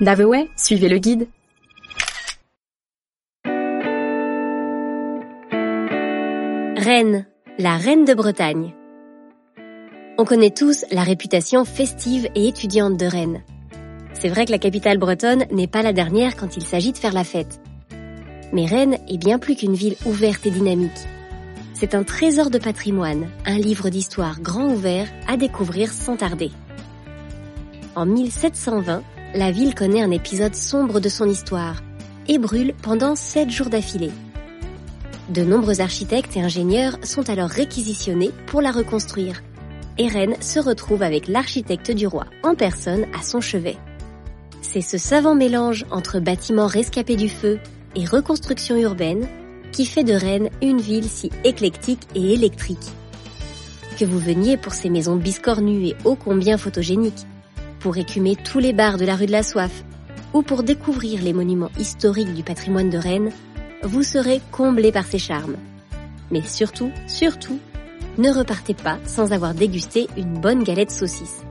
Daveway, suivez le guide. Rennes, la reine de Bretagne. On connaît tous la réputation festive et étudiante de Rennes. C'est vrai que la capitale bretonne n'est pas la dernière quand il s'agit de faire la fête. Mais Rennes est bien plus qu'une ville ouverte et dynamique. C'est un trésor de patrimoine, un livre d'histoire grand ouvert à découvrir sans tarder. En 1720, la ville connaît un épisode sombre de son histoire et brûle pendant sept jours d'affilée. De nombreux architectes et ingénieurs sont alors réquisitionnés pour la reconstruire. Et Rennes se retrouve avec l'architecte du roi en personne à son chevet. C'est ce savant mélange entre bâtiments rescapés du feu et reconstruction urbaine qui fait de Rennes une ville si éclectique et électrique. Que vous veniez pour ces maisons biscornues et ô combien photogéniques, pour écumer tous les bars de la rue de la Soif, ou pour découvrir les monuments historiques du patrimoine de Rennes, vous serez comblé par ses charmes. Mais surtout, surtout, ne repartez pas sans avoir dégusté une bonne galette saucisse.